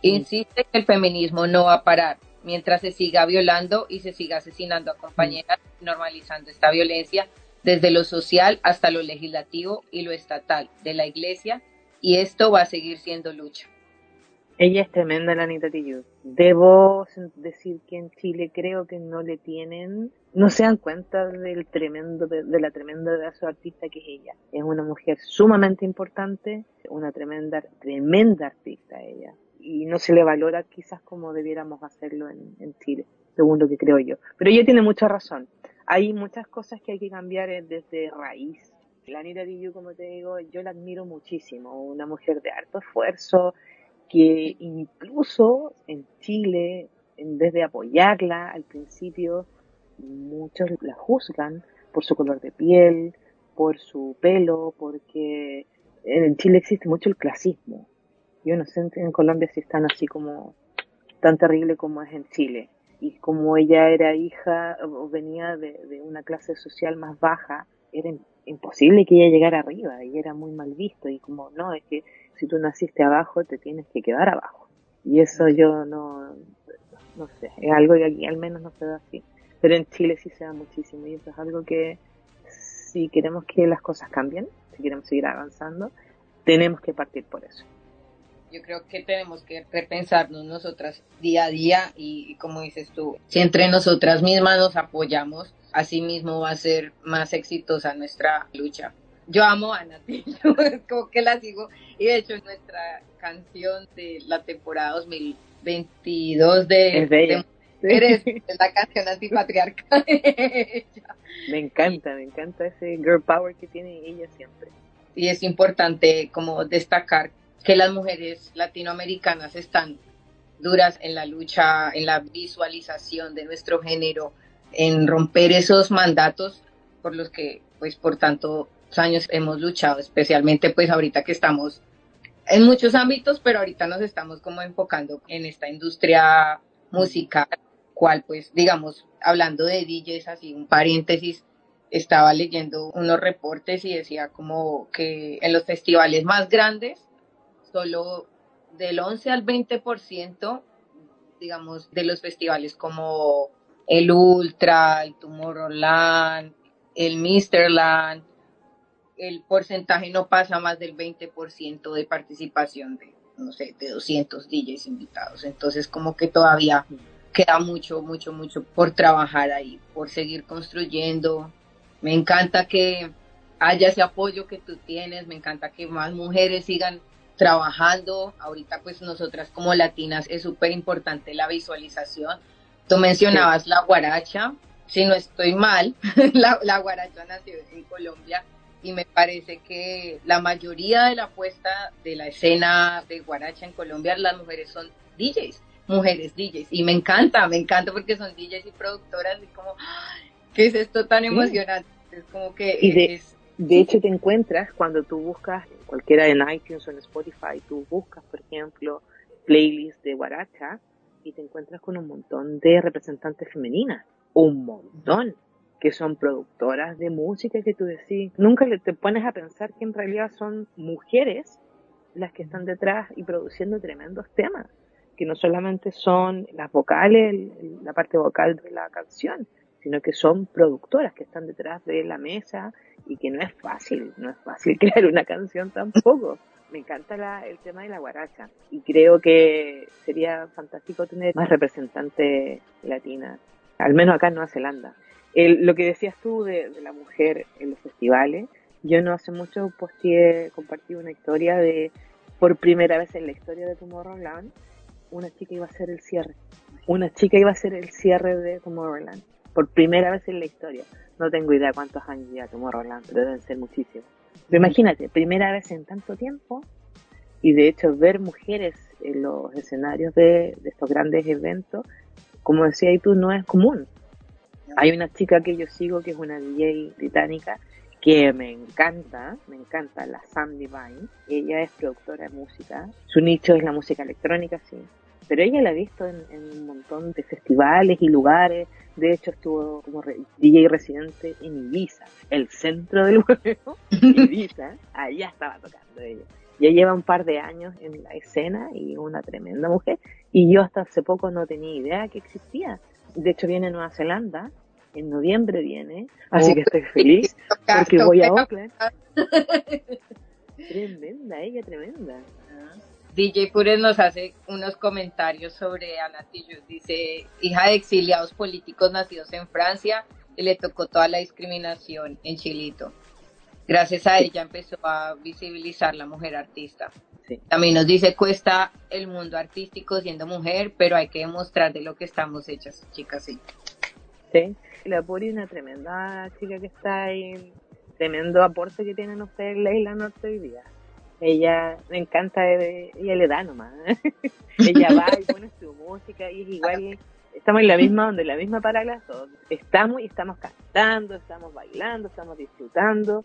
Insiste que el feminismo no va a parar mientras se siga violando y se siga asesinando a compañeras, normalizando esta violencia desde lo social hasta lo legislativo y lo estatal de la iglesia y esto va a seguir siendo lucha. Ella es tremenda, la Anita Tijoux. Debo decir que en Chile creo que no le tienen, no se dan cuenta del tremendo, de, de la tremenda de artista que es ella. Es una mujer sumamente importante, una tremenda, tremenda artista ella. Y no se le valora quizás como debiéramos hacerlo en, en Chile, según lo que creo yo. Pero ella tiene mucha razón. Hay muchas cosas que hay que cambiar eh, desde raíz. La Anita Tijoux, como te digo, yo la admiro muchísimo. Una mujer de harto esfuerzo, que incluso en Chile, en vez de apoyarla al principio, muchos la juzgan por su color de piel, por su pelo, porque en Chile existe mucho el clasismo. Yo no sé en- en Colombia si están así como tan terrible como es en Chile. Y como ella era hija o venía de, una clase social más baja, era im- imposible que ella llegara arriba y era muy mal visto. Y como no, es que si tú naciste abajo, te tienes que quedar abajo. Y eso yo no, no sé, es algo que aquí al menos no se da así. Pero en Chile sí se da muchísimo y eso es algo que si queremos que las cosas cambien, si queremos seguir avanzando, tenemos que partir por eso. Yo creo que tenemos que repensarnos nosotras día a día y, y como dices tú, si entre nosotras mismas nos apoyamos, así mismo va a ser más exitosa nuestra lucha. Yo amo a Nati, yo como que la sigo y de hecho nuestra canción de la temporada 2022 de, Es de ella. mujeres es la canción antipatriarcal de ella. Me encanta, me encanta ese girl power que tiene ella siempre. y es importante como destacar que las mujeres latinoamericanas están duras en la lucha, en la visualización de nuestro género, en romper esos mandatos por los que pues por tantos años hemos luchado, especialmente pues ahorita que estamos en muchos ámbitos, pero ahorita nos estamos como enfocando en esta industria musical, cual pues digamos, hablando de DJs, así un paréntesis, estaba leyendo unos reportes y decía como que en los festivales más grandes, solo del 11 al 20%, digamos, de los festivales como el Ultra, el Tomorrowland, el Misterland, el porcentaje no pasa más del 20% de participación de, no sé, de 200 DJs invitados. Entonces, como que todavía queda mucho, mucho, mucho por trabajar ahí, por seguir construyendo. Me encanta que haya ese apoyo que tú tienes, me encanta que más mujeres sigan trabajando. Ahorita pues nosotras como latinas es súper importante la visualización. Tú mencionabas la guaracha, si no estoy mal, la, la guaracha nació en Colombia y me parece que la mayoría de la apuesta de la escena de guaracha en Colombia, las mujeres son DJs, mujeres DJs. Y me encanta, me encanta porque son DJs y productoras y como, ¡ay! ¿qué es esto tan Sí. emocionante? Es como que Y de, es, de hecho te encuentras cuando tú buscas cualquiera en iTunes o en Spotify, tú buscas, por ejemplo, playlists de guaracha y te encuentras con un montón de representantes femeninas, un montón, que son productoras de música que tú decís, nunca te pones a pensar que en realidad son mujeres las que están detrás y produciendo tremendos temas, que no solamente son las vocales, la parte vocal de la canción, sino que son productoras que están detrás de la mesa y que no es fácil, no es fácil crear una canción tampoco. Me encanta la- el tema de la guaracha y creo que sería fantástico tener más representantes latinas, al menos acá en Nueva Zelanda. El- lo que decías tú de, de la mujer en los festivales, yo no hace mucho posteé, compartí una historia de, por primera vez en la historia de Tomorrowland, una chica iba a hacer el cierre. Una chica iba a hacer el cierre de Tomorrowland. Por primera vez en la historia. No tengo idea cuántos años ya Tomorrowland, pero deben ser muchísimos. Pero imagínate, primera vez en tanto tiempo, y de hecho ver mujeres en los escenarios de, de estos grandes eventos, como decía tú, no es común. Hay una chica que yo sigo que es una DJ británica que me encanta, me encanta, la Sam Divine. Ella es productora de música. Su nicho es la música electrónica, sí. Pero ella la he visto en, en un montón de festivales y lugares. De hecho, estuvo como re- DJ residente en Ibiza, el centro del juego. Ibiza, allá estaba tocando ella. Ya lleva un par de años en la escena y una tremenda mujer. Y yo hasta hace poco no tenía idea que existía. De hecho, viene a Nueva Zelanda. En noviembre viene. Así que estoy feliz porque voy a Auckland. Tremenda, ella tremenda. DJ Pures nos hace unos comentarios sobre Ana. Dice, hija de exiliados políticos nacidos en Francia y le tocó toda la discriminación en Chilito. Gracias a ella empezó a visibilizar la mujer artista. Sí. También nos dice, cuesta el mundo artístico siendo mujer, pero hay que demostrar de lo que estamos hechas, chicas. Sí. Sí. La Puri, una tremenda chica que está ahí. Tremendo aporte que tienen ustedes, Leila Norte hoy día. Ella me encanta, eh, ella le da nomás. ella va y pone su música y es igual. Estamos en la misma donde la misma para las dos. Estamos y estamos cantando, estamos bailando, estamos disfrutando.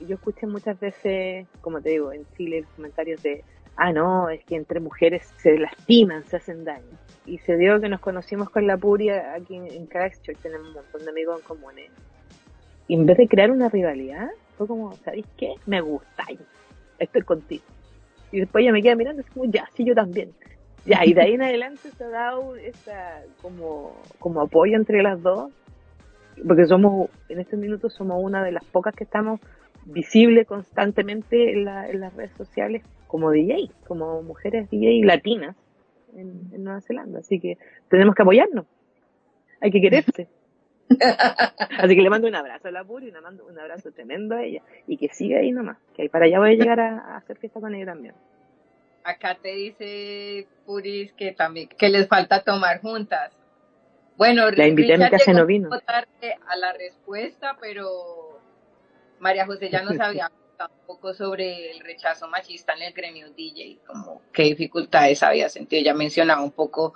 Y yo escuché muchas veces, como te digo, en Chile comentarios de, ah, no, es que entre mujeres se lastiman, se hacen daño. Y se dio que nos conocimos con la Puria aquí en, en Christchurch, tenemos un montón de amigos en comunes. Y en vez de crear una rivalidad, fue como, ¿sabéis qué? Me gustáis, estoy contigo. Y después ella me queda mirando, es como, ya, sí, yo también. Ya, y de ahí en adelante se ha dado esa, como, como apoyo entre las dos, porque somos, en estos minutos somos una de las pocas que estamos visibles constantemente en, la- en las redes sociales como DJ, como mujeres DJ latinas en, en Nueva Zelanda. Así que tenemos que apoyarnos. Hay que quererse. Así que le mando un abrazo a la Puri y le mando un abrazo tremendo a ella. Y que siga ahí nomás. Que ahí para allá voy a llegar a, a hacer fiesta con ella también. Acá te dice Puris que también que les falta tomar juntas. Bueno, La invité a mi Richard casa no vino. tarde a la respuesta, pero María José ya nos había contado un poco sobre el rechazo machista en el gremio DJ, como qué dificultades había sentido. Ella mencionaba un poco,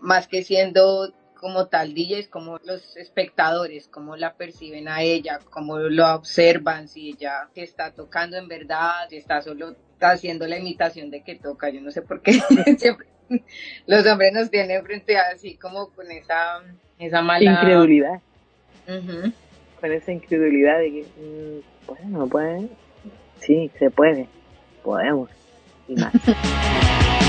más que siendo como tal DJs, como los espectadores, cómo la perciben a ella, cómo lo observan, si ella está tocando en verdad, si está solo haciendo la imitación de que toca, yo no sé por qué siempre los hombres nos tienen frente a así como con esa, esa mala Incredulidad. Con esa incredulidad de que, mm, bueno, no pueden. Sí, se puede. Podemos. Y más.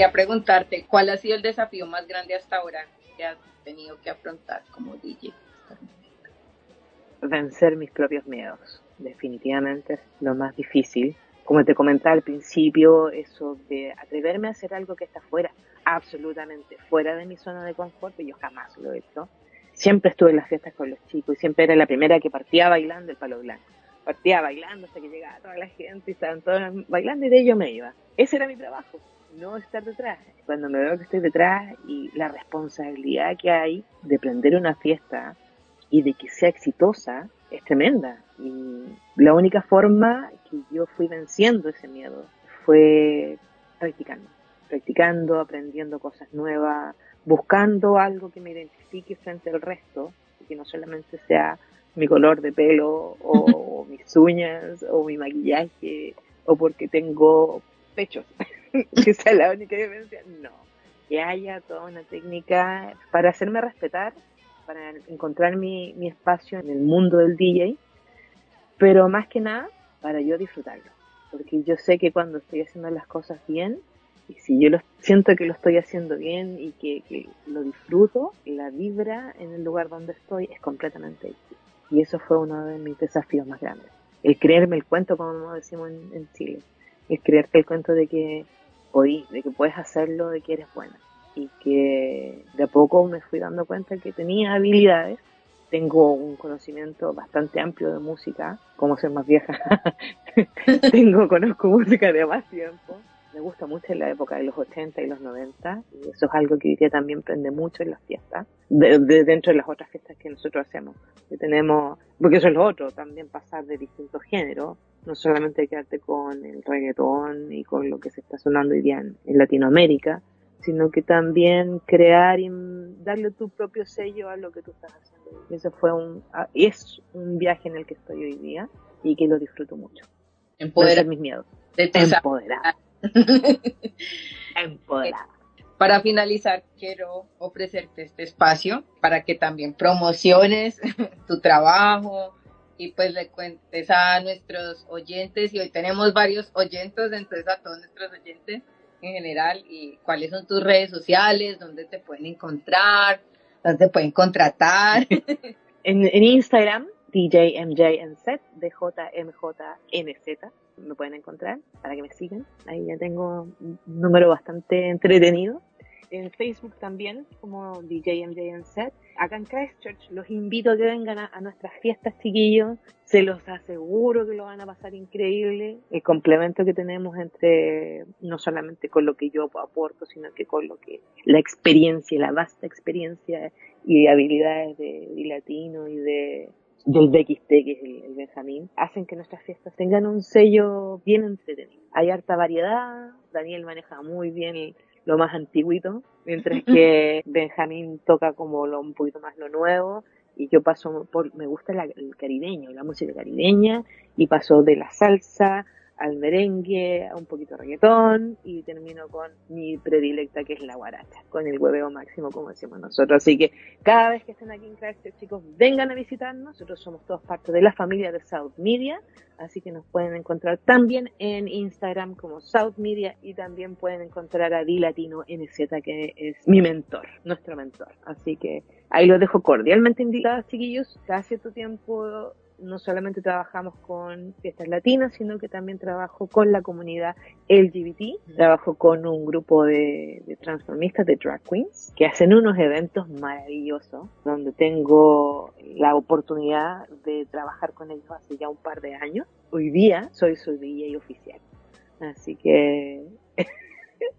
Quería preguntarte, ¿cuál ha sido el desafío más grande hasta ahora que has tenido que afrontar como DJ? vencer mis propios miedos. Definitivamente es lo más difícil. Como te comentaba al principio, eso de atreverme a hacer algo que está fuera, absolutamente fuera de mi zona de confort, y yo jamás lo he hecho. Siempre estuve en las fiestas con los chicos y siempre era la primera que partía bailando el palo blanco. Partía bailando hasta que llegaba toda la gente y estaban todos bailando y de ello me iba. Ese era mi trabajo, no estar detrás. Cuando me veo que estoy detrás y la responsabilidad que hay de prender una fiesta y de que sea exitosa es tremenda. Y la única forma que yo fui venciendo ese miedo fue practicando, practicando, aprendiendo cosas nuevas, buscando algo que me identifique frente al resto y que no solamente sea mi color de pelo o mis uñas o mi maquillaje o porque tengo pechos, que sea la única diferencia. No, que haya toda una técnica para hacerme respetar para encontrar mi, mi espacio en el mundo del DJ, pero más que nada para yo disfrutarlo, porque yo sé que cuando estoy haciendo las cosas bien, y si yo lo, siento que lo estoy haciendo bien y que, lo disfruto, la vibra en el lugar donde estoy es completamente distinta. Y eso fue uno de mis desafíos más grandes. El creerme el cuento, como decimos en, en Chile. El creerte el cuento de que podís, de que puedes hacerlo, de que eres buena y que de a poco me fui dando cuenta que tenía habilidades. Tengo un conocimiento bastante amplio de música, como ser más vieja. Tengo, conozco música de más tiempo. Me gusta mucho en la época de los 80 y los 90, y eso es algo que hoy también prende mucho en las fiestas, de dentro de las otras fiestas que nosotros hacemos. Que tenemos, porque eso es lo otro, también pasar de distintos géneros, no solamente quedarte con el reggaetón y con lo que se está sonando hoy día en, en Latinoamérica, sino que también crear y darle tu propio sello a lo que tú estás haciendo. Y eso fue un, es un viaje en el que estoy hoy día y que lo disfruto mucho. Empoderar mis miedos. De Empoderar. Empoderar. Para finalizar, quiero ofrecerte este espacio para que también promociones tu trabajo y pues le cuentes a nuestros oyentes, y hoy tenemos varios oyentes, entonces a todos nuestros oyentes, en general y cuáles son tus redes sociales, dónde te pueden encontrar, dónde te pueden contratar. en, en Instagram, DJMJNZ, DJMJNZ, me pueden encontrar para que me sigan. Ahí ya tengo un número bastante entretenido. En Facebook también, como DJMJNZ. Acá en Christchurch los invito a que vengan a, a, nuestras fiestas, chiquillos. Se los aseguro que lo van a pasar increíble. El complemento que tenemos entre, no solamente con lo que yo aporto, sino que con lo que la experiencia, la vasta experiencia y habilidades de, de latino y de del BXT, que es el, el, Benjamín, hacen que nuestras fiestas tengan un sello bien entretenido. Hay harta variedad, Daniel maneja muy bien lo más antiguito, mientras que Benjamín toca como lo, un poquito más lo nuevo, y yo paso por, me gusta la, el caribeño, la música caribeña, y paso de la salsa al merengue, a un poquito de reggaetón y termino con mi predilecta que es la guaracha, con el hueveo máximo como decimos nosotros. Así que cada vez que estén aquí en Christchurch, chicos, vengan a visitarnos. Nosotros somos todos parte de la familia de South Media, así que nos pueden encontrar también en Instagram como South Media y también pueden encontrar a Di Latino NZ que es mi mentor, nuestro mentor. Así que ahí los dejo cordialmente invitados, chiquillos. Cada cierto tiempo no solamente trabajamos con fiestas latinas, sino que también trabajo con la comunidad LGBT, trabajo con un grupo de, de, transformistas, de drag queens, que hacen unos eventos maravillosos, donde tengo la oportunidad de trabajar con ellos hace ya un par de años. Hoy día soy su DJ oficial. Así que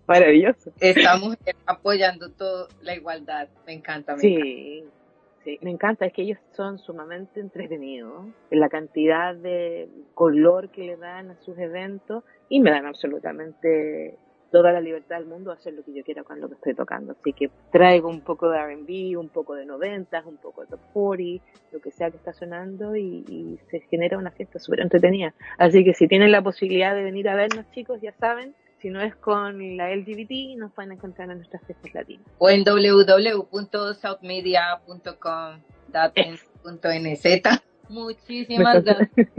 maravilloso. Estamos apoyando toda la igualdad, me encanta. Me sí. encanta. Sí, me encanta, es que ellos son sumamente entretenidos, la cantidad de color que le dan a sus eventos y me dan absolutamente toda la libertad del mundo a hacer lo que yo quiera con lo que estoy tocando. Así que traigo un poco de RB, un poco de noventas, un poco de top 40, lo que sea que está sonando y, y se genera una fiesta súper entretenida. Así que si tienen la posibilidad de venir a vernos chicos, ya saben, si no es con la LGBT, nos pueden encontrar en nuestras fiestas latinas. O en www.southmedia.com.nz. Muchísimas gracias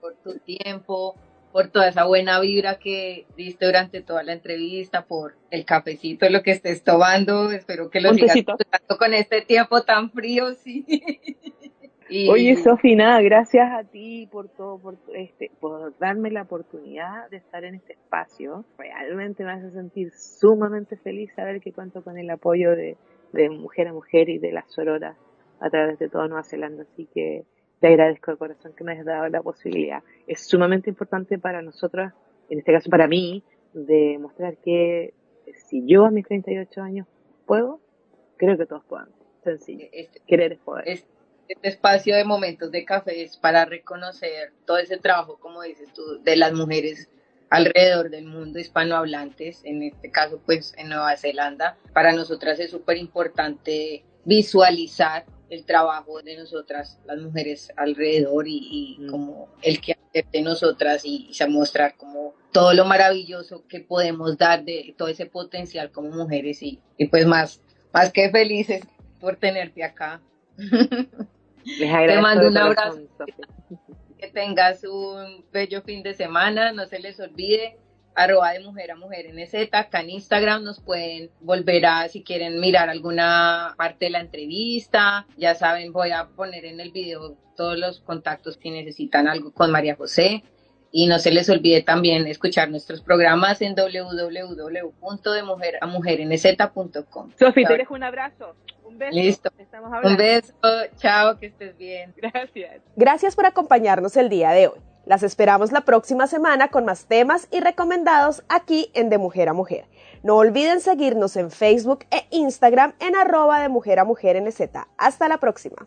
por tu tiempo, por toda esa buena vibra que diste durante toda la entrevista, por el cafecito, lo que estés tomando. Espero que lo sigas tomando con este tiempo tan frío, sí. Y... Oye, Sofi, nada, gracias a ti por todo, por este, por darme la oportunidad de estar en este espacio. Realmente me hace sentir sumamente feliz saber que cuento con el apoyo de, de mujer a mujer y de las sororas a través de toda Nueva Zelanda. Así que te agradezco de corazón que me hayas dado la posibilidad. Es sumamente importante para nosotras, en este caso para mí, de mostrar que si yo a mis 38 años puedo, creo que todos puedan. Sencillo. Querer es poder. Este espacio de momentos de café es para reconocer todo ese trabajo, como dices tú, de las mujeres alrededor del mundo hispanohablantes, en este caso pues en Nueva Zelanda. Para nosotras es súper importante visualizar el trabajo de nosotras, las mujeres alrededor y, y mm. como el que de nosotras y, y mostrar como todo lo maravilloso que podemos dar de todo ese potencial como mujeres y, y pues más, más que felices por tenerte acá. Les Te mando un abrazo. Que tengas un bello fin de semana. No se les olvide arroba de mujer a mujer en Z, acá en Instagram nos pueden volver a, si quieren mirar alguna parte de la entrevista, ya saben, voy a poner en el video todos los contactos si necesitan algo con María José. Y no se les olvide también escuchar nuestros programas en www.demujeramujernz.com. Sofi, te dejo un abrazo. Un beso. Listo. Un beso. Chao, que estés bien. Gracias. Gracias por acompañarnos el día de hoy. Las esperamos la próxima semana con más temas y recomendados aquí en De Mujer a Mujer. No olviden seguirnos en Facebook e Instagram en arroba de Mujer a Mujer NZ. Hasta la próxima.